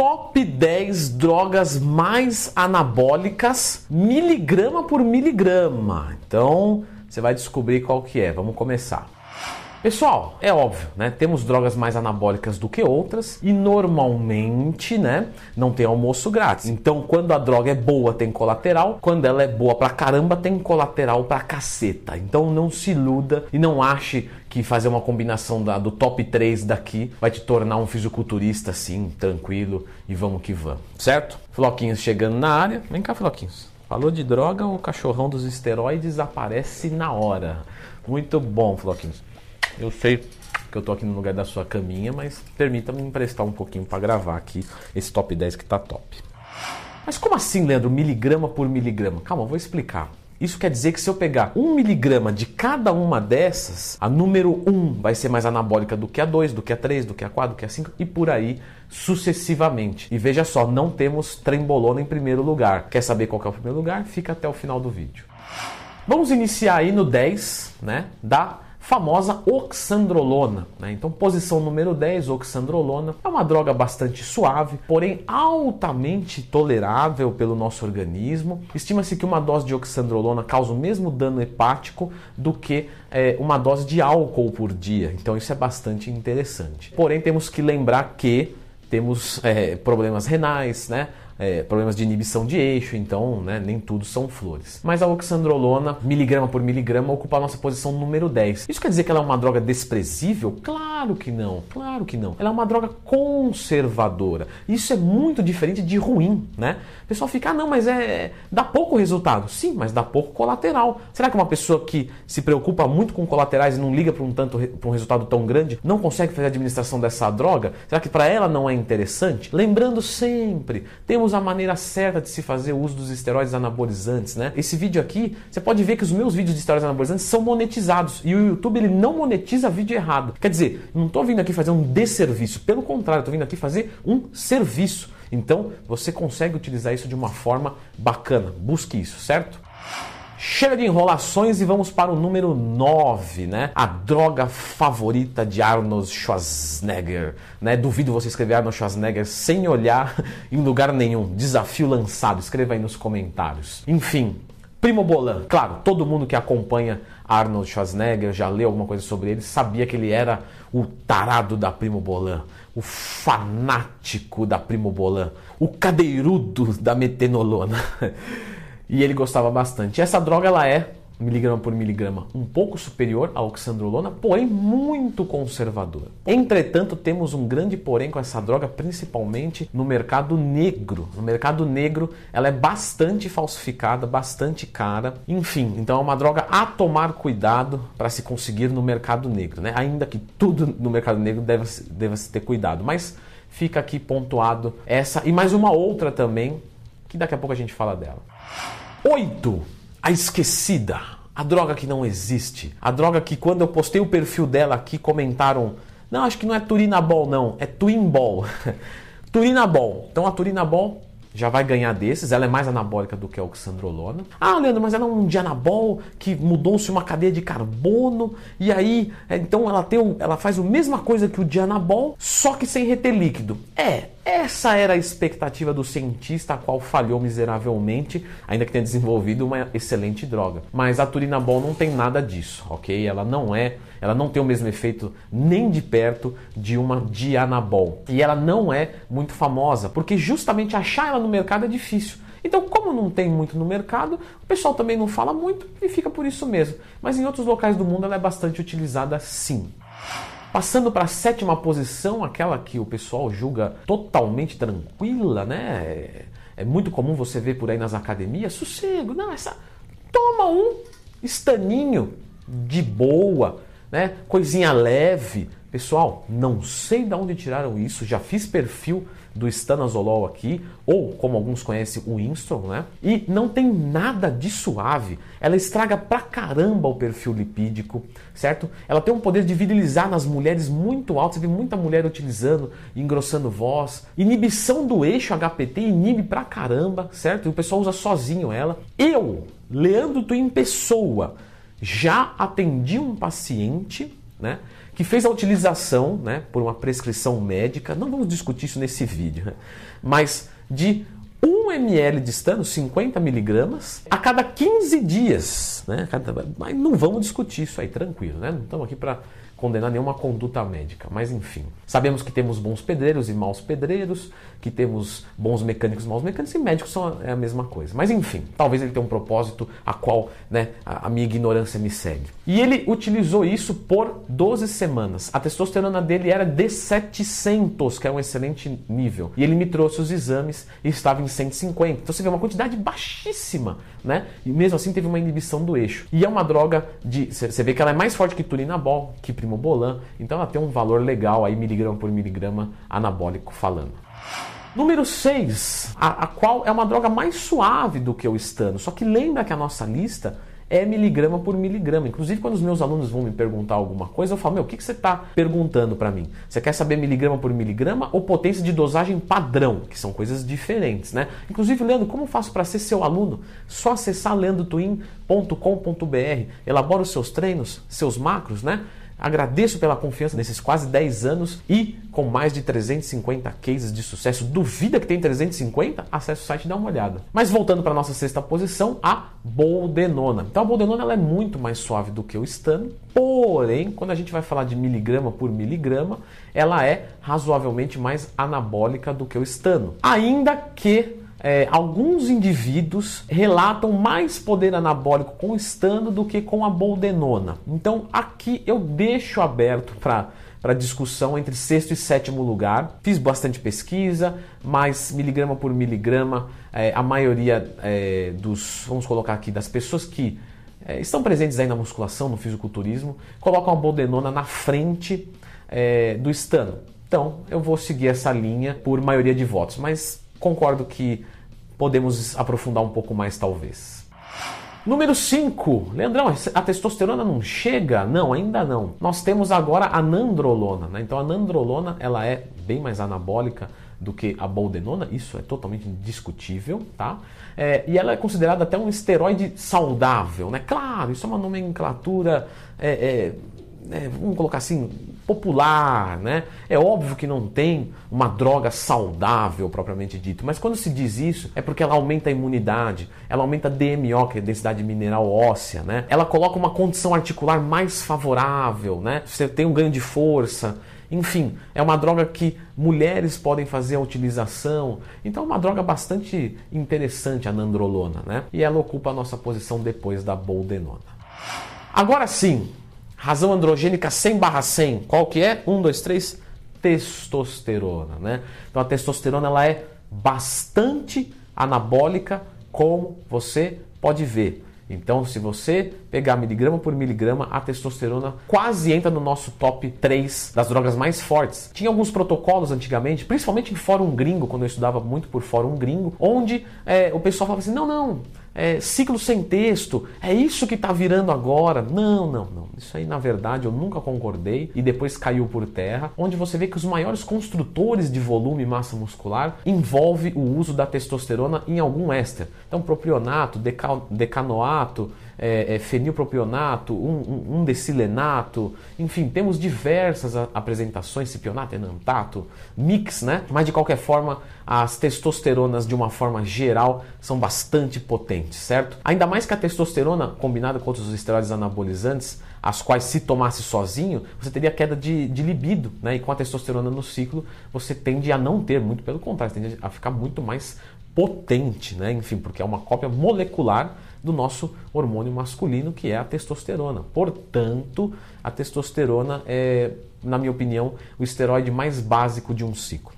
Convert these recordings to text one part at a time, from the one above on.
top 10 drogas mais anabólicas miligrama por miligrama. Então, você vai descobrir qual que é. Vamos começar. Pessoal, é óbvio, né? Temos drogas mais anabólicas do que outras e normalmente, né, não tem almoço grátis. Então, quando a droga é boa, tem colateral. Quando ela é boa pra caramba, tem colateral pra caceta. Então, não se iluda e não ache que fazer uma combinação da, do top 3 daqui vai te tornar um fisiculturista assim, tranquilo e vamos que vamos, certo? Floquinhos chegando na área. Vem cá, Floquinhos. Falou de droga, o cachorrão dos esteroides aparece na hora. Muito bom, Floquinhos. Eu sei que eu tô aqui no lugar da sua caminha, mas permita-me emprestar um pouquinho para gravar aqui esse top 10 que tá top. Mas como assim, Leandro? Miligrama por miligrama? Calma, vou explicar. Isso quer dizer que se eu pegar um miligrama de cada uma dessas, a número 1 vai ser mais anabólica do que a 2, do que a 3, do que a 4, do que a 5 e por aí sucessivamente. E veja só, não temos trembolona em primeiro lugar. Quer saber qual é o primeiro lugar? Fica até o final do vídeo. Vamos iniciar aí no 10, né, da famosa oxandrolona. Né? Então, posição número 10, oxandrolona, é uma droga bastante suave, porém altamente tolerável pelo nosso organismo. Estima-se que uma dose de oxandrolona causa o mesmo dano hepático do que é, uma dose de álcool por dia. Então, isso é bastante interessante. Porém, temos que lembrar que temos é, problemas renais, né? É, problemas de inibição de eixo, então né, nem tudo são flores. Mas a oxandrolona, miligrama por miligrama, ocupa a nossa posição número 10. Isso quer dizer que ela é uma droga desprezível? Claro que não, claro que não. Ela é uma droga conservadora. Isso é muito diferente de ruim, né? O pessoal fica, ah, não, mas é dá pouco resultado. Sim, mas dá pouco colateral. Será que uma pessoa que se preocupa muito com colaterais e não liga para um tanto para um resultado tão grande não consegue fazer a administração dessa droga? Será que para ela não é interessante? Lembrando sempre, temos a maneira certa de se fazer o uso dos esteroides anabolizantes, né? Esse vídeo aqui, você pode ver que os meus vídeos de esteroides anabolizantes são monetizados e o YouTube ele não monetiza vídeo errado. Quer dizer, não estou vindo aqui fazer um desserviço, pelo contrário, estou vindo aqui fazer um serviço. Então, você consegue utilizar isso de uma forma bacana. Busque isso, certo? Chega de enrolações e vamos para o número 9, né? A droga favorita de Arnold Schwarzenegger, né? Duvido você escrever Arnold Schwarzenegger sem olhar em lugar nenhum. Desafio lançado, escreva aí nos comentários. Enfim, Primo Bolan, claro, todo mundo que acompanha Arnold Schwarzenegger, já leu alguma coisa sobre ele, sabia que ele era o tarado da Primo Bolan, o fanático da Primo Bolan, o cadeirudo da metenolona. e ele gostava bastante. Essa droga ela é miligrama por miligrama um pouco superior à oxandrolona, porém muito conservadora. Entretanto, temos um grande porém com essa droga, principalmente no mercado negro. No mercado negro, ela é bastante falsificada, bastante cara. Enfim, então é uma droga a tomar cuidado para se conseguir no mercado negro, né? Ainda que tudo no mercado negro deve, deve se ter cuidado, mas fica aqui pontuado essa e mais uma outra também, que daqui a pouco a gente fala dela. 8. A esquecida. A droga que não existe. A droga que quando eu postei o perfil dela aqui comentaram: "Não, acho que não é Turinabol não, é Twinbol". Turinabol. Então a Turinabol já vai ganhar desses. Ela é mais anabólica do que a oxandrolona. Ah, Leandro, mas ela é um dianabol que mudou-se uma cadeia de carbono e aí, é, então ela tem, ela faz a mesma coisa que o dianabol, só que sem reter líquido. É, essa era a expectativa do cientista, a qual falhou miseravelmente, ainda que tenha desenvolvido uma excelente droga. Mas a turinabol não tem nada disso, ok? Ela não é, ela não tem o mesmo efeito nem de perto de uma dianabol. E ela não é muito famosa, porque justamente achar ela no mercado é difícil. Então, como não tem muito no mercado, o pessoal também não fala muito e fica por isso mesmo. Mas em outros locais do mundo ela é bastante utilizada sim. Passando para a sétima posição, aquela que o pessoal julga totalmente tranquila, né? É, muito comum você ver por aí nas academias, sossego, não, essa toma um estaninho de boa, né? Coisinha leve. Pessoal, não sei de onde tiraram isso, já fiz perfil do estanazolol aqui, ou como alguns conhecem, o Instron, né? E não tem nada de suave. Ela estraga pra caramba o perfil lipídico, certo? Ela tem um poder de virilizar nas mulheres muito alto. Você vê muita mulher utilizando, engrossando voz. Inibição do eixo HPT inibe pra caramba, certo? E o pessoal usa sozinho ela. Eu, Leandro Twin Pessoa, já atendi um paciente, né? Que fez a utilização, né, por uma prescrição médica, não vamos discutir isso nesse vídeo, né, mas de 1 ml de estano, 50 miligramas, a cada 15 dias. Né? Mas não vamos discutir isso aí, tranquilo, né? Não estamos aqui para condenar nenhuma conduta médica, mas enfim. Sabemos que temos bons pedreiros e maus pedreiros, que temos bons mecânicos e maus mecânicos, e médicos são é a mesma coisa. Mas enfim, talvez ele tenha um propósito a qual né, a, a minha ignorância me segue. E ele utilizou isso por 12 semanas. A testosterona dele era de 700, que é um excelente nível. E ele me trouxe os exames e estava em 150. Então você vê uma quantidade baixíssima, né? E mesmo assim teve uma inibição do eixo. E é uma droga de. Você vê que ela é mais forte que turinabol, que primobolan. Então ela tem um valor legal aí, miligrama por miligrama, anabólico falando. Número 6, a, a, qual é uma droga mais suave do que o estano. Só que lembra que a nossa lista é miligrama por miligrama. Inclusive, quando os meus alunos vão me perguntar alguma coisa, eu falo: Meu, o que, que você está perguntando para mim? Você quer saber miligrama por miligrama ou potência de dosagem padrão? Que são coisas diferentes, né? Inclusive, Leandro, como faço para ser seu aluno? Só acessar leandrotwin.com.br, elabora os seus treinos, seus macros, né? Agradeço pela confiança nesses quase 10 anos e com mais de 350 cases de sucesso. Duvida que tem 350? Acesse o site e dá uma olhada. Mas voltando para nossa sexta posição, a boldenona. Então a boldenona ela é muito mais suave do que o estano, porém, quando a gente vai falar de miligrama por miligrama, ela é razoavelmente mais anabólica do que o estano. Ainda que é, alguns indivíduos relatam mais poder anabólico com o estano do que com a boldenona. Então aqui eu deixo aberto para para discussão entre sexto e sétimo lugar. Fiz bastante pesquisa, mas miligrama por miligrama, é, a maioria é, dos, vamos colocar aqui, das pessoas que é, estão presentes aí na musculação, no fisiculturismo, colocam a boldenona na frente é, do estano. Então eu vou seguir essa linha por maioria de votos, mas concordo que podemos aprofundar um pouco mais, talvez. Número 5. Leandrão, a testosterona não chega? Não, ainda não. Nós temos agora a nandrolona. Né? Então a nandrolona ela é bem mais anabólica do que a boldenona, isso é totalmente indiscutível, tá? É, e ela é considerada até um esteroide saudável, né? Claro, isso é uma nomenclatura é, é, é, vamos colocar assim, popular, né? É óbvio que não tem uma droga saudável propriamente dito, mas quando se diz isso é porque ela aumenta a imunidade, ela aumenta a DMO, que é a densidade mineral óssea, né? Ela coloca uma condição articular mais favorável, né? Você tem um ganho de força, enfim, é uma droga que mulheres podem fazer a utilização. Então é uma droga bastante interessante a nandrolona, né? E ela ocupa a nossa posição depois da boldenona. Agora sim, Razão androgênica 100 barra 100, qual que é? 1, 2, 3, testosterona, né? Então a testosterona ela é bastante anabólica, como você pode ver. Então, se você pegar miligrama por miligrama, a testosterona quase entra no nosso top 3 das drogas mais fortes. Tinha alguns protocolos antigamente, principalmente em fórum gringo, quando eu estudava muito por fórum gringo, onde é, o pessoal falava assim: não, não, é, ciclo sem texto, é isso que está virando agora. Não, não, não. Isso aí, na verdade, eu nunca concordei e depois caiu por terra, onde você vê que os maiores construtores de volume e massa muscular envolve o uso da testosterona em algum éster. Então, propionato, decanoato, é, é, fenilpropionato, um, um, um decilenato, enfim, temos diversas apresentações, cipionato, enantato, mix, né? Mas de qualquer forma, as testosteronas, de uma forma geral, são bastante potentes, certo? Ainda mais que a testosterona, combinada com outros esteroides anabolizantes, as quais se tomasse sozinho, você teria queda de, de libido, né? E com a testosterona no ciclo, você tende a não ter, muito pelo contrário, tende a ficar muito mais potente, né? Enfim, porque é uma cópia molecular do nosso hormônio masculino, que é a testosterona. Portanto, a testosterona é, na minha opinião, o esteroide mais básico de um ciclo.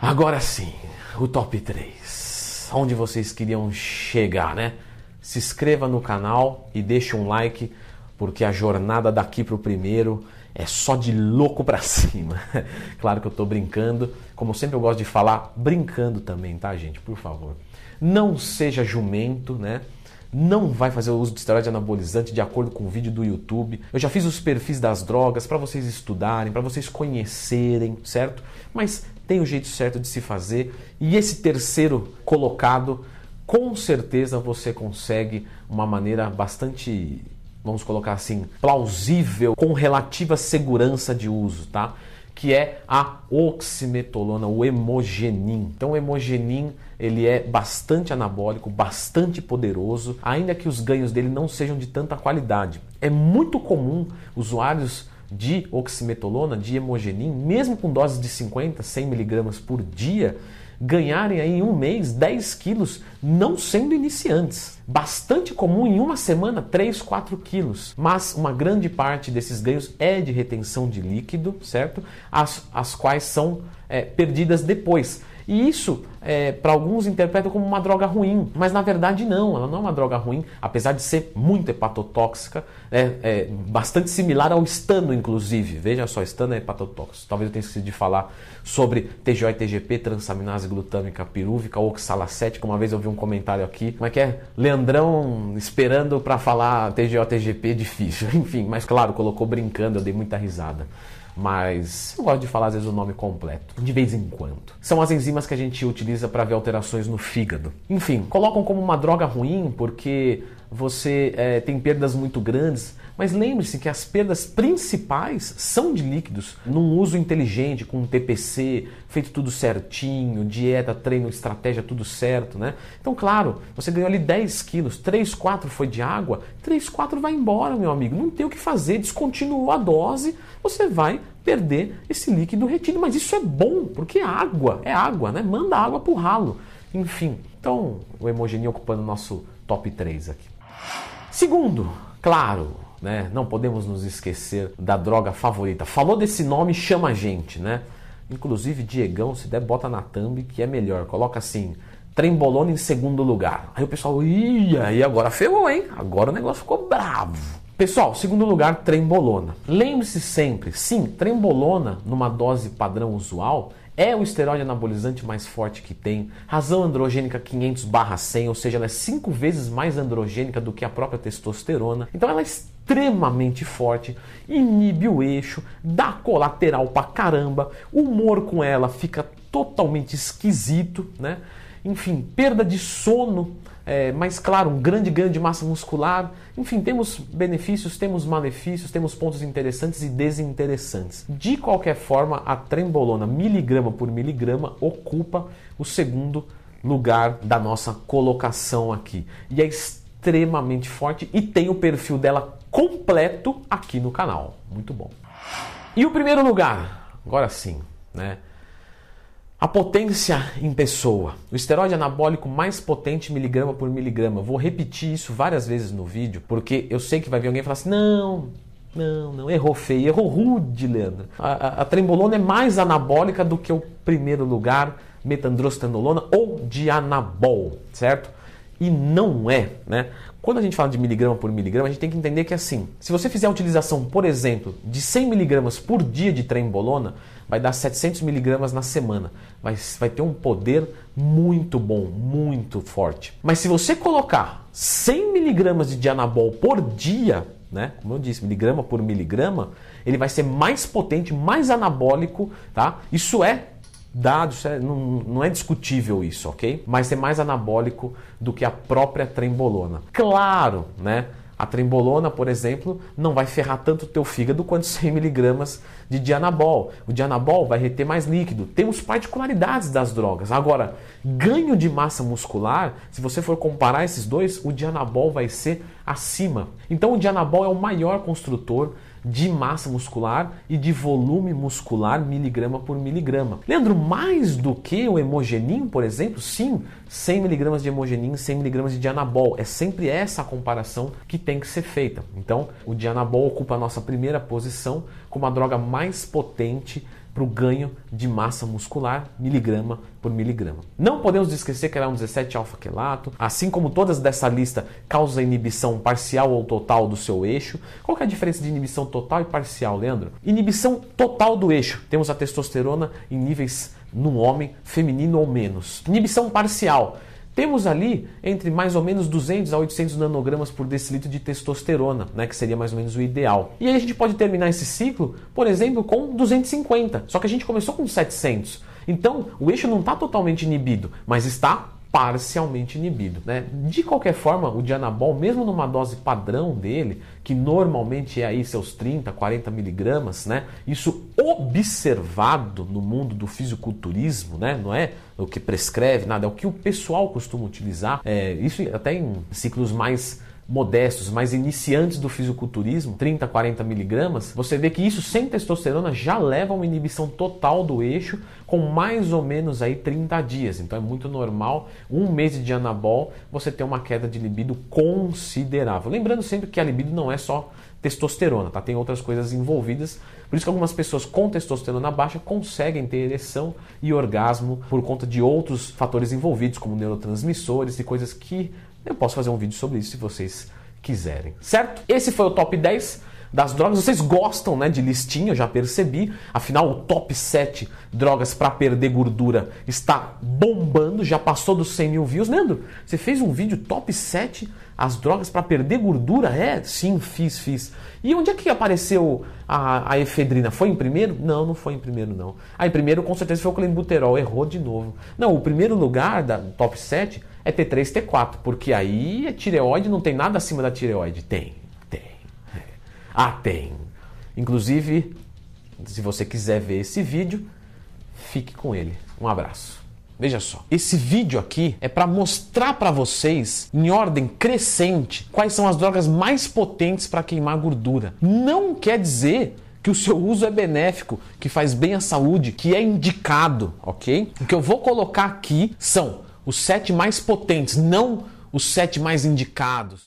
Agora sim, o top 3. Onde vocês queriam chegar, né? Se inscreva no canal e deixe um like, porque a jornada daqui para o primeiro é só de louco para cima. claro que eu estou brincando, como sempre eu gosto de falar, brincando também, tá, gente? Por favor. Não seja jumento, né? Não vai fazer o uso de esteroide anabolizante de acordo com o vídeo do YouTube. Eu já fiz os perfis das drogas para vocês estudarem, para vocês conhecerem, certo? Mas tem o jeito certo de se fazer. E esse terceiro colocado, com certeza você consegue uma maneira bastante vamos colocar assim, plausível, com relativa segurança de uso, tá? Que é a oximetolona, o hemogenin. Então, o hemogenin ele é bastante anabólico, bastante poderoso, ainda que os ganhos dele não sejam de tanta qualidade. É muito comum usuários de oximetolona, de hemogenin, mesmo com doses de 50, 100 miligramas por dia, ganharem aí em um mês 10 quilos, não sendo iniciantes. Bastante comum em uma semana 3, 4 quilos. Mas uma grande parte desses ganhos é de retenção de líquido, certo? As, as quais são é, perdidas depois. E isso, é, para alguns, interpretam como uma droga ruim, mas na verdade não, ela não é uma droga ruim, apesar de ser muito hepatotóxica, é, é bastante similar ao estano, inclusive. Veja só, estano é hepatotóxico. Talvez eu tenha esquecido de falar sobre TGO e TGP, transaminase glutâmica pirúvica, oxalacética. Uma vez eu vi um comentário aqui, como é que é? Leandrão esperando para falar TGO, TGP, difícil. Enfim, mas claro, colocou brincando, eu dei muita risada mas eu gosto de falar às vezes o nome completo, de vez em quando. São as enzimas que a gente utiliza para ver alterações no fígado. Enfim, colocam como uma droga ruim porque você é, tem perdas muito grandes, mas lembre-se que as perdas principais são de líquidos, num uso inteligente, com um TPC, feito tudo certinho, dieta, treino, estratégia, tudo certo, né? Então, claro, você ganhou ali 10 quilos, 3, 4 foi de água, 3, 4 vai embora, meu amigo. Não tem o que fazer, descontinuou a dose, você vai perder esse líquido retido. Mas isso é bom, porque é água, é água, né? Manda água pro ralo. Enfim, então o Hemogenia ocupando o nosso top 3 aqui. Segundo, claro, né? Não podemos nos esquecer da droga favorita. Falou desse nome, chama a gente, né? Inclusive, Diegão, se der, bota na thumb que é melhor. Coloca assim, trembolona em segundo lugar. Aí o pessoal, ia, e agora ferrou, hein? Agora o negócio ficou bravo. Pessoal, segundo lugar, trembolona. Lembre-se sempre, sim, trembolona numa dose padrão usual é o esteroide anabolizante mais forte que tem. Razão androgênica 500/100, ou seja, ela é cinco vezes mais androgênica do que a própria testosterona. Então ela é extremamente forte, inibe o eixo, dá colateral pra caramba. O humor com ela fica totalmente esquisito, né? Enfim, perda de sono é, mas claro, um grande ganho de massa muscular. Enfim, temos benefícios, temos malefícios, temos pontos interessantes e desinteressantes. De qualquer forma, a trembolona, miligrama por miligrama, ocupa o segundo lugar da nossa colocação aqui. E é extremamente forte e tem o perfil dela completo aqui no canal. Muito bom. E o primeiro lugar, agora sim, né? A potência em pessoa. O esteroide anabólico mais potente miligrama por miligrama. Vou repetir isso várias vezes no vídeo, porque eu sei que vai vir alguém falar assim: não, não, não, errou feio, errou rude, Leandro. A, a, a trembolona é mais anabólica do que o primeiro lugar, metandrostenolona ou dianabol, certo? E não é, né? Quando a gente fala de miligrama por miligrama, a gente tem que entender que assim, se você fizer a utilização, por exemplo, de 100 miligramas por dia de trembolona, vai dar 700 miligramas na semana. Vai, vai ter um poder muito bom, muito forte. Mas se você colocar 100 miligramas de dianabol por dia, né? Como eu disse, miligrama por miligrama, ele vai ser mais potente, mais anabólico, tá? Isso é dados, é, não, não é discutível isso, ok? Mas é mais anabólico do que a própria trembolona. Claro, né? A trembolona, por exemplo, não vai ferrar tanto o teu fígado quanto 100 miligramas de dianabol. O dianabol vai reter mais líquido. Temos particularidades das drogas. Agora, ganho de massa muscular, se você for comparar esses dois, o dianabol vai ser acima. Então, o dianabol é o maior construtor de massa muscular e de volume muscular miligrama por miligrama. Leandro, mais do que o hemogenin, por exemplo? Sim, 100 miligramas de hemogenin, 100 miligramas de dianabol. É sempre essa a comparação que tem que ser feita. Então, o dianabol ocupa a nossa primeira posição como a droga mais potente para o ganho de massa muscular, miligrama por miligrama. Não podemos esquecer que ela é um 17 alfa-quelato, assim como todas dessa lista causa inibição parcial ou total do seu eixo. Qual é a diferença de inibição total e parcial, Leandro? Inibição total do eixo. Temos a testosterona em níveis no homem feminino ou menos. Inibição parcial temos ali entre mais ou menos 200 a 800 nanogramas por decilitro de testosterona, né, que seria mais ou menos o ideal. E aí a gente pode terminar esse ciclo, por exemplo, com 250. Só que a gente começou com 700. Então, o eixo não está totalmente inibido, mas está parcialmente inibido. Né? De qualquer forma, o Dianabol, mesmo numa dose padrão dele, que normalmente é aí seus 30, 40 miligramas, né? isso observado no mundo do fisiculturismo, né? não é o que prescreve nada, é o que o pessoal costuma utilizar, é, isso até em ciclos mais modestos, mais iniciantes do fisiculturismo, 30, 40 miligramas, você vê que isso sem testosterona já leva a uma inibição total do eixo com mais ou menos aí 30 dias. Então é muito normal, um mês de anabol, você ter uma queda de libido considerável. Lembrando sempre que a libido não é só testosterona, tá? Tem outras coisas envolvidas. Por isso que algumas pessoas com testosterona baixa conseguem ter ereção e orgasmo por conta de outros fatores envolvidos, como neurotransmissores e coisas que eu posso fazer um vídeo sobre isso se vocês quiserem, certo? Esse foi o top 10 das drogas. Vocês gostam né, de listinha, eu já percebi. Afinal, o top 7 drogas para perder gordura está bombando, já passou dos 100 mil views. Leandro, você fez um vídeo top 7 as drogas para perder gordura? É, sim, fiz, fiz. E onde é que apareceu a, a, efedrina? Foi em primeiro? Não, não foi em primeiro, não. Ah, em primeiro com certeza foi o clenbuterol, errou de novo. Não, o primeiro lugar da top 7 é T3, T4, porque aí a tireoide não tem nada acima da tireoide. Tem, tem. É. Ah, tem. Inclusive, se você quiser ver esse vídeo, fique com ele. Um abraço. Veja só, esse vídeo aqui é para mostrar para vocês, em ordem crescente, quais são as drogas mais potentes para queimar gordura. Não quer dizer que o seu uso é benéfico, que faz bem à saúde, que é indicado, ok? O que eu vou colocar aqui são os sete mais potentes, não os sete mais indicados.